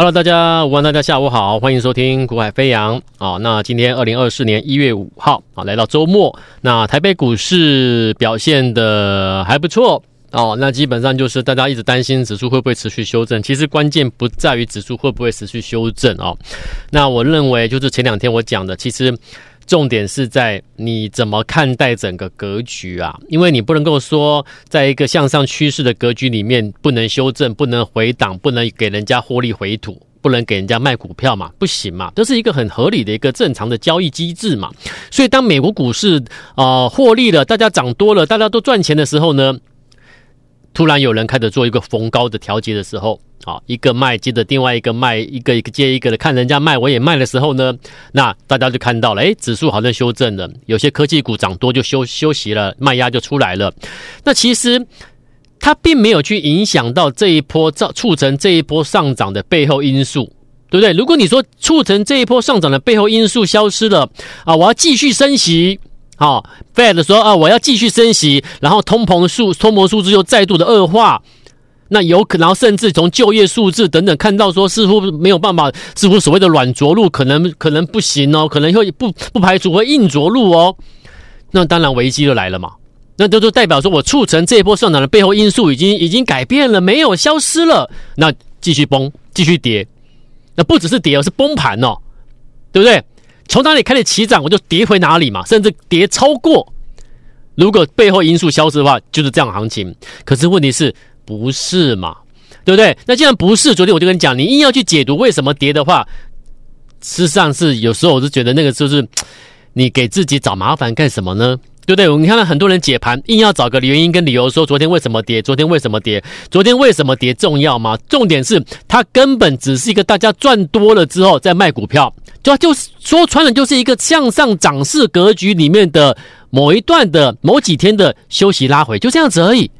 Hello，大家午安，大家下午好，欢迎收听股海飞扬啊。那今天二零二四年一月五号啊，来到周末，那台北股市表现的还不错哦。那基本上就是大家一直担心指数会不会持续修正，其实关键不在于指数会不会持续修正哦。那我认为就是前两天我讲的，其实。重点是在你怎么看待整个格局啊？因为你不能够说，在一个向上趋势的格局里面，不能修正，不能回档，不能给人家获利回吐，不能给人家卖股票嘛，不行嘛，这是一个很合理的一个正常的交易机制嘛。所以，当美国股市啊获利了，大家涨多了，大家都赚钱的时候呢，突然有人开始做一个逢高的调节的时候。啊，一个卖接着另外一个卖，一个一个接一个的看人家卖，我也卖的时候呢，那大家就看到了，诶，指数好像修正了，有些科技股涨多就休休息了，卖压就出来了。那其实它并没有去影响到这一波造促成这一波上涨的背后因素，对不对？如果你说促成这一波上涨的背后因素消失了啊，我要继续升息，好，Fed 说啊，我要继续升息，然后通膨数通膨数字又再度的恶化。那有可能，然后甚至从就业数字等等看到说，似乎没有办法，似乎所谓的软着陆可能可能不行哦，可能会不不排除会硬着陆哦。那当然危机就来了嘛。那都就代表说我促成这一波上涨的背后因素已经已经改变了，没有消失了。那继续崩，继续跌，那不只是跌，而是崩盘哦，对不对？从哪里开始起涨，我就跌回哪里嘛，甚至跌超过。如果背后因素消失的话，就是这样行情。可是问题是。不是嘛？对不对？那既然不是，昨天我就跟你讲，你硬要去解读为什么跌的话，事实上是有时候我是觉得那个就是你给自己找麻烦干什么呢？对不对？你看到很多人解盘，硬要找个原因跟理由说昨天为什么跌，昨天为什么跌，昨天为什么跌重要吗？重点是它根本只是一个大家赚多了之后再卖股票，就就是说穿了就是一个向上涨势格局里面的某一段的某几天的休息拉回，就这样子而已。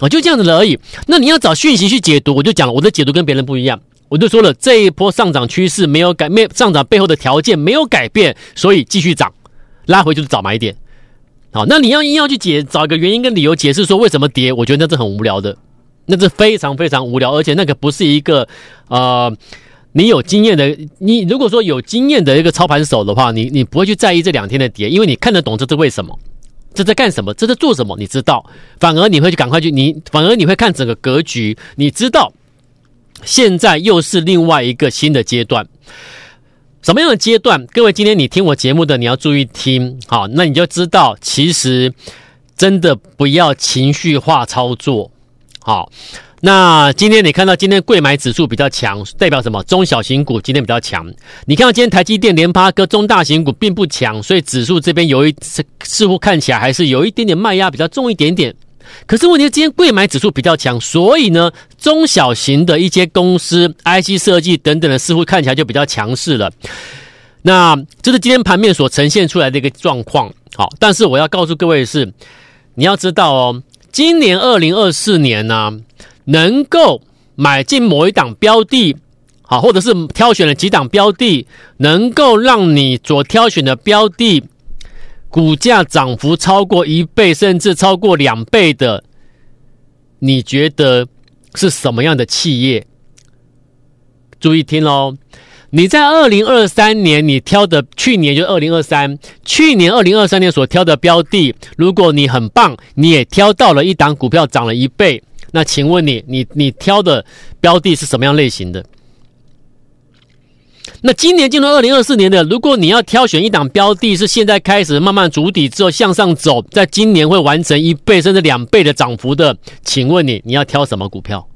我，就这样子了而已。那你要找讯息去解读，我就讲了，我的解读跟别人不一样。我就说了，这一波上涨趋势没有改，没上涨背后的条件没有改变，所以继续涨，拉回就是找买点。好，那你要硬要去解，找一个原因跟理由解释说为什么跌，我觉得那是很无聊的，那是非常非常无聊，而且那个不是一个呃，你有经验的，你如果说有经验的一个操盘手的话，你你不会去在意这两天的跌，因为你看得懂这是为什么。这在干什么？这在做什么？你知道，反而你会去赶快去，你反而你会看整个格局，你知道，现在又是另外一个新的阶段。什么样的阶段？各位，今天你听我节目的，你要注意听，好，那你就知道，其实真的不要情绪化操作，好。那今天你看到今天柜买指数比较强，代表什么？中小型股今天比较强。你看到今天台积电、联发科中大型股并不强，所以指数这边有一似乎看起来还是有一点点卖压比较重一点点。可是问题是今天柜买指数比较强，所以呢，中小型的一些公司、IC 设计等等的似乎看起来就比较强势了。那这是今天盘面所呈现出来的一个状况。好，但是我要告诉各位的是，你要知道哦，今年二零二四年呢、能够买进某一档标的，好，或者是挑选了几档标的，能够让你所挑选的标的股价涨幅超过一倍，甚至超过两倍的，你觉得是什么样的企业？注意听喽！你在二零二三年你挑的，去年就二零二三，去年二零二三年所挑的标的，如果你很棒，你也挑到了一档股票涨了一倍。那请问你，你你挑的标的是什么样类型的？那今年进入二零二四年的，如果你要挑选一档标的，是现在开始慢慢筑底之后向上走，在今年会完成一倍甚至两倍的涨幅的，请问你，你要挑什么股票？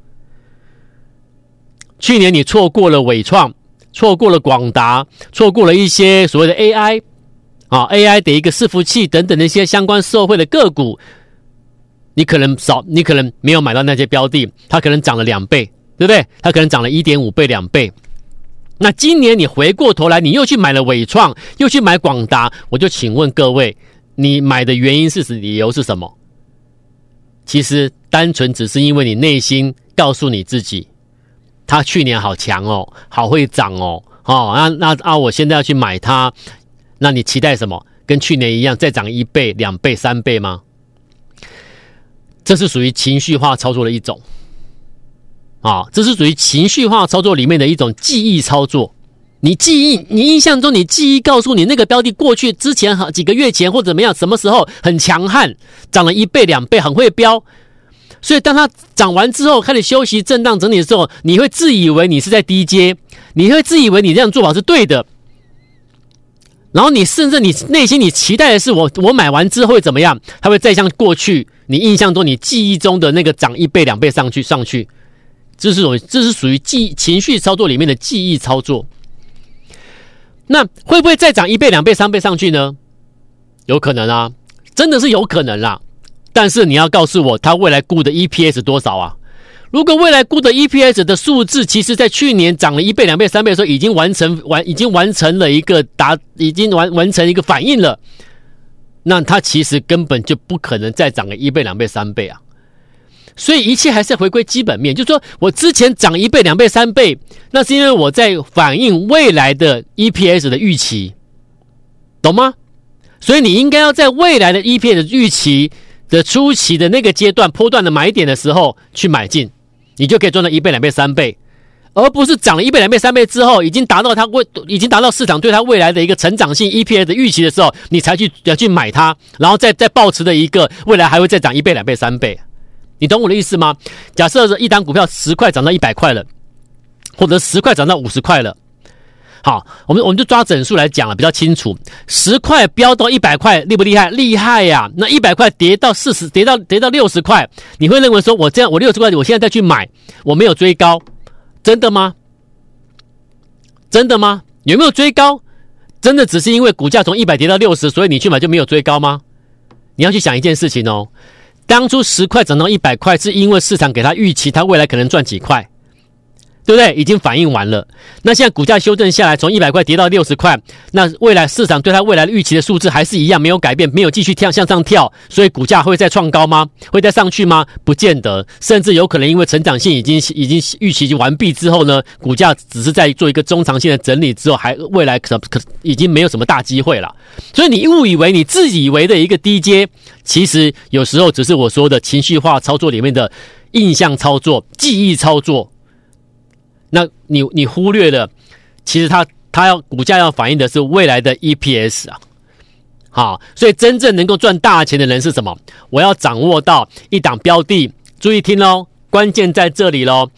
去年你错过了伟创，错过了广达，错过了一些所谓的 AI 啊 AI 的一个伺服器等等的一些相关社会的个股。你可能少，你可能没有买到那些标的，它可能涨了两倍，对不对？它可能涨了一点五倍、两倍。那今年你回过头来，你又去买了纬创，又去买广达，我就请问各位，你买的原因是什？理由是什么？其实单纯只是因为你内心告诉你自己，它去年好强哦，好会涨哦，哦，那那啊，我现在要去买它，那你期待什么？跟去年一样再涨一倍、两倍、三倍吗？这是属于情绪化操作的一种，啊，这是属于情绪化操作里面的一种记忆操作。你记忆，你印象中，你记忆告诉你那个标的过去之前好几个月前或怎么样，什么时候很强悍，涨了一倍两倍，很会飙。所以当它涨完之后，开始休息、震荡整理的时候，你会自以为你是在低阶，你会自以为你这样做法是对的。然后你甚至你内心你期待的是我我买完之后会怎么样？它会再像过去你印象中你记忆中的那个涨一倍两倍上去上去。这是属这是属于记情绪操作里面的记忆操作。那会不会再涨一倍、两倍、三倍上去呢？有可能啊，真的是有可能啦。但是你要告诉我，它未来估的 EPS 多少啊？如果未来估的 EPS 的数字，其实在去年涨了一倍、两倍、三倍的时候，已经完成完，已经完成了一个达，已经完完成一个反应了。那它其实根本就不可能再涨个一倍、两倍、三倍啊。所以一切还是要回归基本面，就是说我之前涨一倍、两倍、三倍，那是因为我在反映未来的 EPS 的预期，懂吗？所以你应该要在未来的 EPS 预期的初期的那个阶段、波段的买点的时候去买进，你就可以赚到一倍、两倍、三倍，而不是涨了一倍、两倍、三倍之后，已经达到它未已经达到市场对它未来的一个成长性 EPS 的预期的时候，你才去要去买它，然后再再保持的一个未来还会再涨一倍、两倍、三倍。你懂我的意思吗？假设是一档股票十块涨到一百块了，或者十块涨到五十块了。好，我们我们就抓整数来讲了，比较清楚。十块飙到一百块，厉不厉害？厉害呀！那一百块跌到四十，跌到跌到六十块，你会认为说我这样，我六十块，我现在再去买，我没有追高，真的吗？真的吗？有没有追高？真的只是因为股价从一百跌到六十，所以你去买就没有追高吗？你要去想一件事情哦。当初十块涨到一百块，是因为市场给他预期，他未来可能赚几块，对不对？已经反映完了。那现在股价修正下来，从一百块跌到六十块，那未来市场对它未来的预期的数字还是一样，没有改变，没有继续跳向上跳，所以股价会再创高吗？会再上去吗？不见得，甚至有可能因为成长性已经已经预期完毕之后呢，股价只是在做一个中长线的整理之后，还未来可可已经没有什么大机会了。所以你误以为你自以为的一个低阶。其实有时候只是我说的情绪化操作里面的印象操作、记忆操作。那你你忽略了，其实它它要股价要反映的是未来的 EPS 啊。好，所以真正能够赚大钱的人是什么？我要掌握到一档标的，注意听喽，关键在这里喽。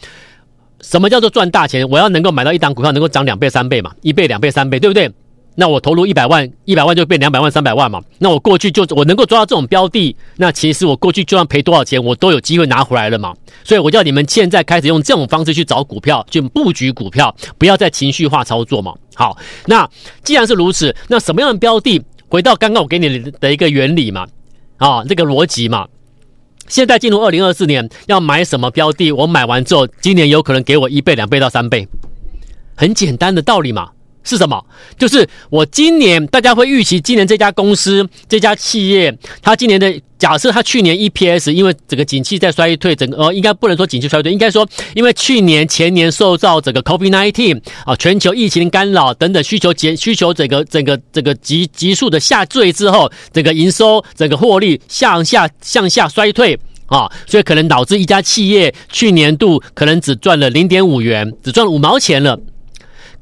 什么叫做赚大钱？我要能够买到一档股票能够涨两倍、三倍嘛，一倍、两倍、三倍，对不对？那我投入一百万，一百万就变两百万、三百万嘛。那我过去就我能够抓到这种标的，那其实我过去就算赔多少钱，我都有机会拿回来了嘛。所以我叫你们现在开始用这种方式去找股票，去布局股票，不要再情绪化操作嘛。好，那既然是如此，那什么样的标的？回到刚刚我给你的一个原理嘛，啊，这个逻辑嘛。现在进入二零二四年，要买什么标的？我买完之后，今年有可能给我一倍、两倍到三倍，很简单的道理嘛。是什么？就是我今年大家会预期，今年这家公司、这家企业，它今年的假设，它去年 EPS 因为整个景气在衰退，整个呃应该不能说景气衰退，应该说因为去年前年受到整个 COVID-19 啊全球疫情干扰等等需求减需求整个整个整个急急速的下坠之后，整个营收整个获利向下向下衰退啊，所以可能导致一家企业去年度可能只赚了零点五元，只赚五毛钱了。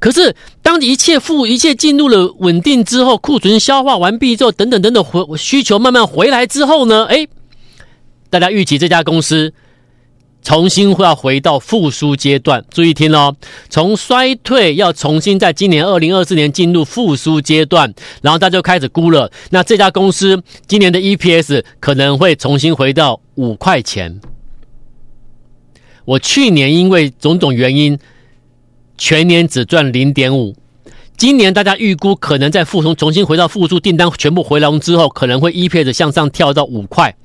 可是，当一切复一切进入了稳定之后，库存消化完毕之后，等等等等回需求慢慢回来之后呢？哎，大家预期这家公司重新会要回到复苏阶段。注意听哦，从衰退要重新在今年二零二四年进入复苏阶段，然后大家就开始估了。那这家公司今年的 EPS 可能会重新回到五块钱。我去年因为种种原因。全年只赚零点五，今年大家预估可能在复重重新回到复苏订单全部回笼之后，可能会 EPS 向上跳到五块。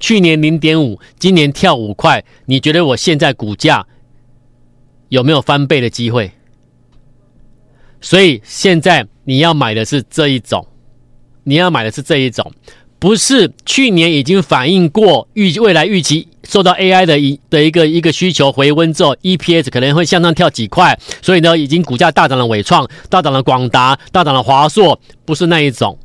去年零点五，今年跳五块，你觉得我现在股价有没有翻倍的机会？所以现在你要买的是这一种，你要买的是这一种。不是去年已经反映过预未来预期受到 AI 的一的一个一个需求回温之后，EPS 可能会向上跳几块，所以呢，已经股价大涨了伟创，大涨了广达，大涨了华硕，不是那一种，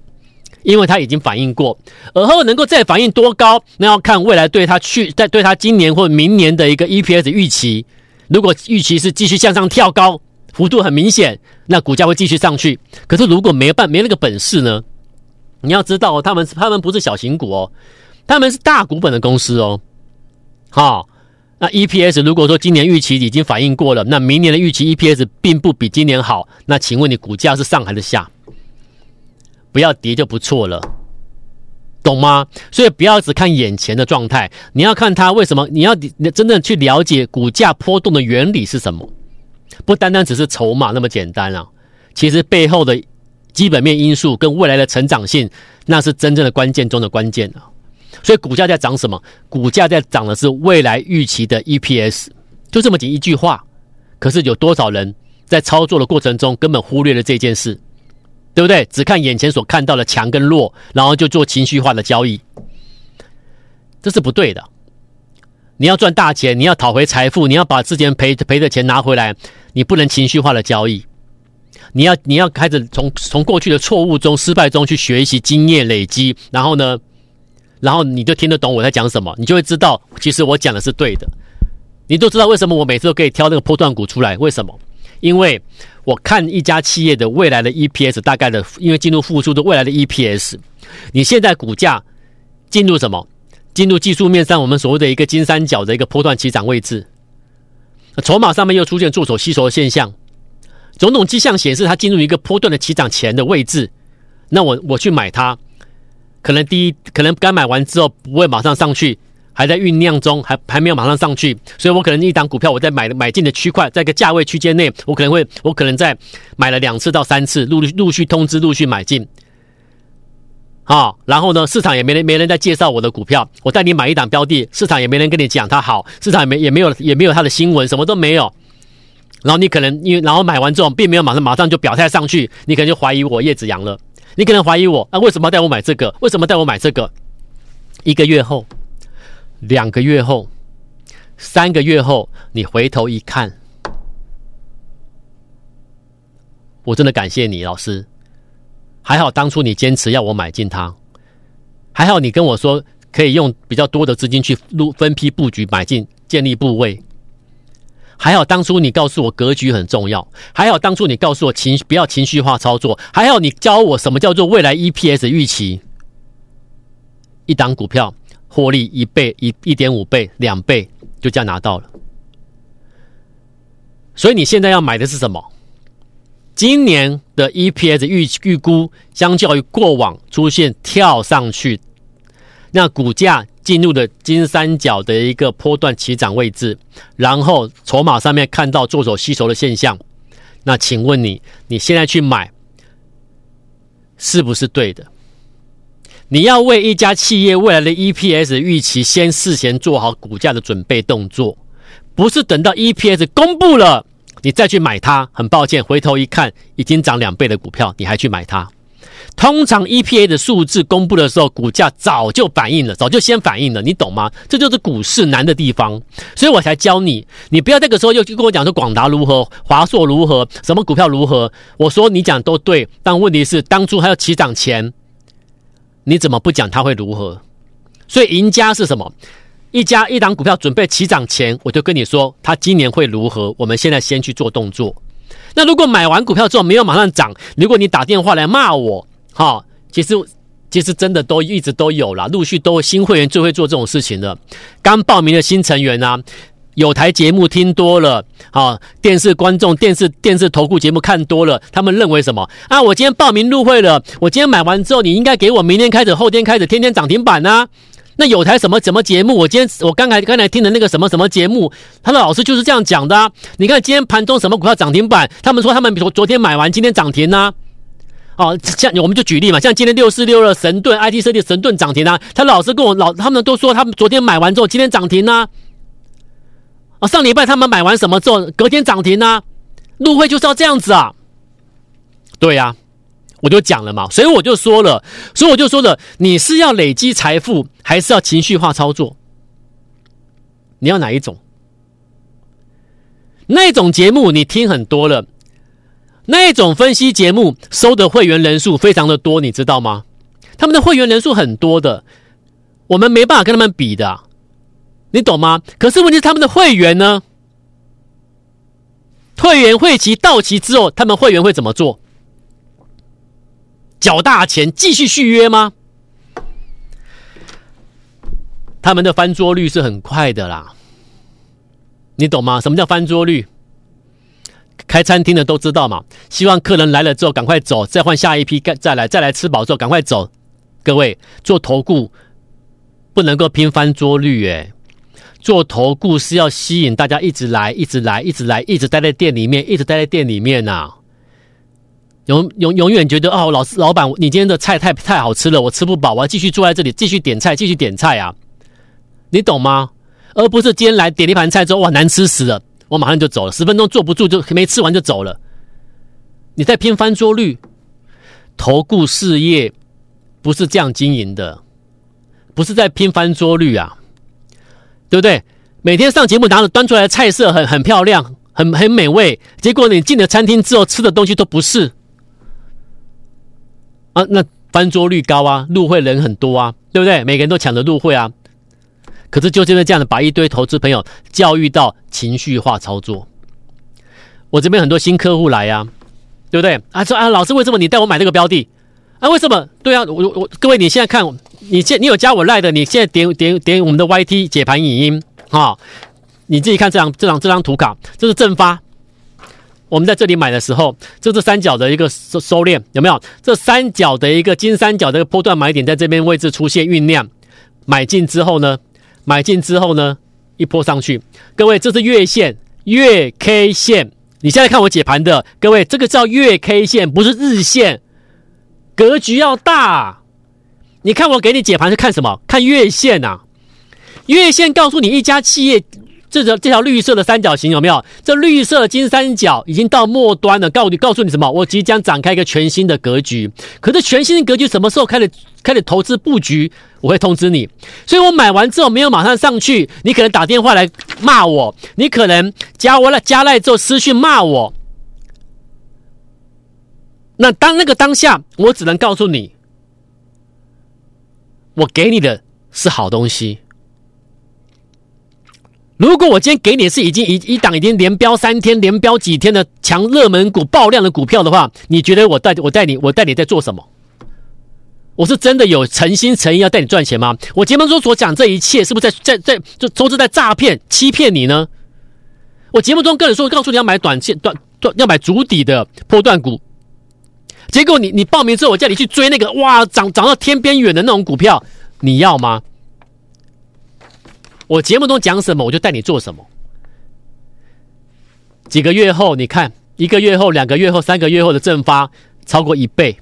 因为它已经反映过，而后能够再反映多高，那要看未来对它去在对它今年或明年的一个 EPS 预期如果预期是继续向上跳高，幅度很明显，那股价会继续上去。可是如果没办没那个本事呢？你要知道，哦他们他们不是小型股哦，他们是大股本的公司哦。好，那 EPS 如果说今年预期已经反映过了，那明年的预期 EPS 并不比今年好，那请问你股价是上还是下？不要跌就不错了。懂吗？所以不要只看眼前的状态，你要看它为什么？你要你真正去了解股价波动的原理是什么？不单单只是筹码那么简单啊！其实背后的基本面因素跟未来的成长性，那是真正的关键中的关键啊！所以股价在涨什么？股价在涨的是未来预期的 EPS，就这么几一句话。可是有多少人在操作的过程中根本忽略了这件事？对不对？只看眼前所看到的强跟弱，然后就做情绪化的交易，这是不对的。你要赚大钱，你要讨回财富，你要把之前赔赔的钱拿回来，你不能情绪化的交易。你要你要开始从从过去的错误中、失败中去学习经验累积，然后呢，然后你就听得懂我在讲什么，你就会知道，其实我讲的是对的。你都知道为什么我每次都可以挑那个波段股出来？为什么？因为我看一家企业的未来的 EPS 大概的，因为进入复苏的未来的 EPS，你现在股价进入什么？进入技术面上我们所谓的一个金三角的一个波段起涨位置，筹码上面又出现做手吸筹的现象，种种迹象显示它进入一个波段的起涨前的位置，那我我去买它，可能第一可能刚买完之后不会马上上去。还在酝酿中，还还没有马上上去，所以我可能一档股票，我在买买进的区块，在一个价位区间内，我可能会，我可能在买了两次到三次，陆陆续通知，陆续买进，啊，然后呢，市场也没人没人在介绍我的股票，我带你买一档标的，市场也没人跟你讲它好，市场也没也没有也没有它的新闻，什么都没有，然后你可能因为然后买完之后，并没有马上马上就表态上去，你可能就怀疑我叶子阳了，你可能怀疑我啊，为什么要带我买这个？为什么带我买这个？一个月后。两个月后，三个月后，你回头一看，我真的感谢你，老师。还好当初你坚持要我买进它，还好你跟我说可以用比较多的资金去分分批布局买进，建立部位。还好当初你告诉我格局很重要，还好当初你告诉我情不要情绪化操作，还好你教我什么叫做未来 EPS 预期，一档股票。获利一倍、一一点五倍、两倍，就这样拿到了。所以你现在要买的是什么？今年的 EPS 预预估，相较于过往出现跳上去，那股价进入的金三角的一个波段起涨位置，然后筹码上面看到做手吸筹的现象，那请问你，你现在去买，是不是对的？你要为一家企业未来的 EPS 预期先事先做好股价的准备动作，不是等到 EPS 公布了你再去买它。很抱歉，回头一看已经涨两倍的股票，你还去买它？通常 EPA 的数字公布的时候，股价早就反应了，早就先反应了，你懂吗？这就是股市难的地方，所以我才教你，你不要这个时候又跟我讲说广达如何、华硕如何、什么股票如何。我说你讲都对，但问题是当初还要起涨前。你怎么不讲它会如何？所以赢家是什么？一家一档股票准备起涨前，我就跟你说它今年会如何。我们现在先去做动作。那如果买完股票之后没有马上涨，如果你打电话来骂我，好，其实其实真的都一直都有啦，陆续都新会员最会做这种事情的。刚报名的新成员啊。有台节目听多了，啊，电视观众、电视电视投顾节目看多了，他们认为什么啊？我今天报名入会了，我今天买完之后，你应该给我明天开始、后天开始，天天涨停板啊。那有台什么什么节目？我今天我刚才刚才听的那个什么什么节目，他的老师就是这样讲的啊。你看今天盘中什么股票涨停板？他们说他们比如说昨天买完，今天涨停啊。哦，像我们就举例嘛，像今天六四六二神盾 IT 设计神盾涨停啊。他老是跟我老他们都说他们昨天买完之后，今天涨停啊。啊，上礼拜他们买完什么之后，隔天涨停啊？入会就是要这样子啊？对呀、我就讲了嘛，所以我就说了，所以我就说了，你是要累积财富，还是要情绪化操作？你要哪一种？那种节目你听很多了，那种分析节目收的会员人数非常的多，你知道吗？他们的会员人数很多的，我们没办法跟他们比的。你懂吗？可是问题是他们的会员呢？会员会期到期之后，他们会员会怎么做？缴大钱继续续约吗？他们的翻桌率是很快的啦，你懂吗？什么叫翻桌率？开餐厅的都知道嘛，希望客人来了之后赶快走，再换下一批，再再来再来吃饱之后赶快走。各位做投顾不能够拼翻桌率诶，做投顾是要吸引大家一直来，一直来，一直来，一直待在店里面，一直待在店里面呐、永永永远觉得哦，老师老板，你今天的菜太太好吃了，我吃不饱，我要继续坐在这里继续点菜，继续点菜啊，你懂吗？而不是今天来点一盘菜之后哇难吃死了。我马上就走了，十分钟坐不住，就没吃完就走了。你在拼翻桌率，投顾事业不是这样经营的，不是在拼翻桌率啊，对不对？每天上节目拿着端出来的菜色很很漂亮，很很美味，结果你进了餐厅之后吃的东西都不是啊，那翻桌率高啊，入会人很多啊，对不对？每个人都抢着入会啊。可是就因为这样的，把一堆投资朋友教育到情绪化操作。我这边很多新客户来呀、啊，对不对？啊说啊，老师为什么你带我买这个标的？啊，为什么？对啊，我我各位，你现在看，你现你有加我赖的，你现在点点点我们的 YT 解盘影音啊，你自己看这张这张这张图卡，这是正发。我们在这里买的时候，这是三角的一个收收敛，有没有？这三角的一个金三角的一个波段买点在这边位置出现酝酿，买进之后呢？买进之后呢，一波上去，各位，这是月线月 K 线。你现在看我解盘的，各位，这个叫月 K 线，不是日线，格局要大。你看我给你解盘是看什么？看月线呐、啊，月线告诉你一家企业。这条这条绿色的三角形有没有？这绿色金三角已经到末端了，告你告诉你什么？我即将展开一个全新的格局。可是全新的格局什么时候开始开始投资布局？我会通知你。所以我买完之后没有马上上去，你可能打电话来骂我，你可能加我了加赖之后私讯骂我。那当那个当下，我只能告诉你，我给你的是好东西。如果我今天给你是已经一一档已经连飙三天、连飙几天的强热门股、爆量的股票的话，你觉得我带我带你我带你在做什么？我是真的有诚心诚意要带你赚钱吗？我节目中所讲这一切，是不是在在在就都是在诈骗、欺骗你呢？我节目中跟你说，告诉你要买短线、短短要买足底的波段股，结果你你报名之后，我叫你去追那个哇涨涨到天边远的那种股票，你要吗？我节目中讲什么，我就带你做什么。几个月后，你看一个月后、两个月后、三个月后的正发超过一倍，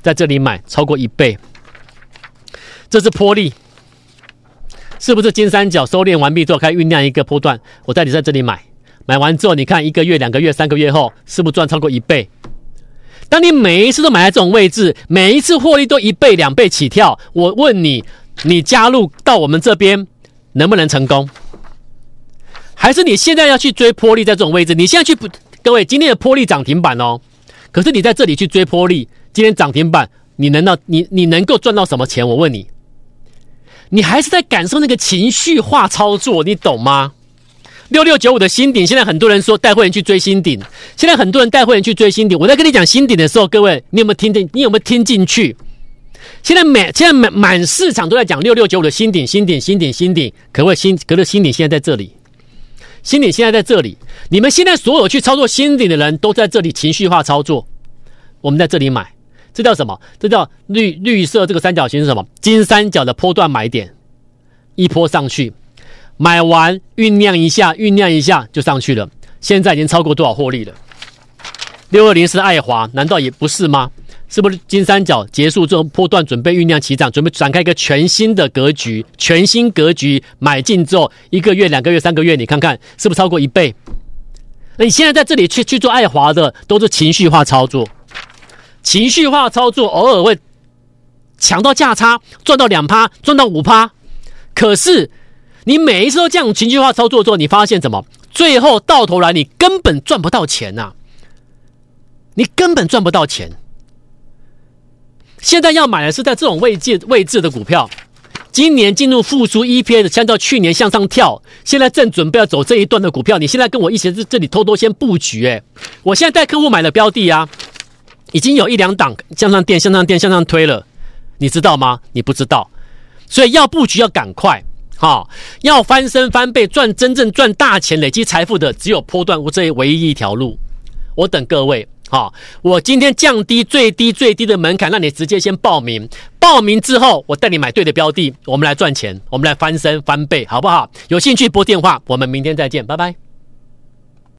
在这里买超过一倍，这是波利，是不是金三角收敛完毕之后开酝酿一个波段？我带你在这里买，买完之后，你看一个月、两个月、三个月后，是不是赚超过一倍？当你每一次都买在这种位置，每一次获利都一倍、两倍起跳，我问你，你加入到我们这边？能不能成功？还是你现在要去追波丽在这种位置？你现在去不？各位，今天的波丽涨停板哦。可是你在这里去追波丽，今天涨停板，你能到你你能够赚到什么钱？我问你，你还是在感受那个情绪化操作，你懂吗？六六九五的新顶，现在很多人说带会员去追新顶，现在很多人带会员去追新顶。我在跟你讲新顶的时候，各位，你有没有听进？你有没有听进去？现在每现在满满市场都在讲六六九五的新顶新顶新顶新顶，可不可以新？可是新顶现在在这里，新顶现在在这里。你们现在所有去操作新顶的人都在这里情绪化操作。我们在这里买，这叫什么？这叫绿绿色这个三角形是什么？金三角的波段买点，一波上去，买完酝酿一下，酝酿一下就上去了。现在已经超过多少获利了？六二零是爱华，难道也不是吗？是不是金三角结束之后，波段准备酝酿起涨，准备展开一个全新的格局？全新格局买进之后，一个月、两个月、三个月，你看看是不是超过一倍？那你现在在这里去去做爱华的，都是情绪化操作。情绪化操作偶尔会抢到价差，赚到两趴，赚到五趴。可是你每一次都这样情绪化操作之后，你发现什么？最后到头来你根本赚不到钱呐、你根本赚不到钱。现在要买的是在这种位置位置的股票，今年进入复苏，EPS 相较去年向上跳，现在正准备要走这一段的股票，你现在跟我一起在这里偷偷先布局，诶，我现在带客户买的标的啊，已经有一两档向上垫、向上垫、向上推了，你知道吗？你不知道，所以要布局要赶快，哈，要翻身翻倍赚真正赚大钱、累积财富的，只有波段这唯一一条路，我等各位。好，我今天降低最低最低的门槛，让你直接先报名。报名之后，我带你买对的标的，我们来赚钱，我们来翻身翻倍，好不好？有兴趣拨电话，我们明天再见，拜拜。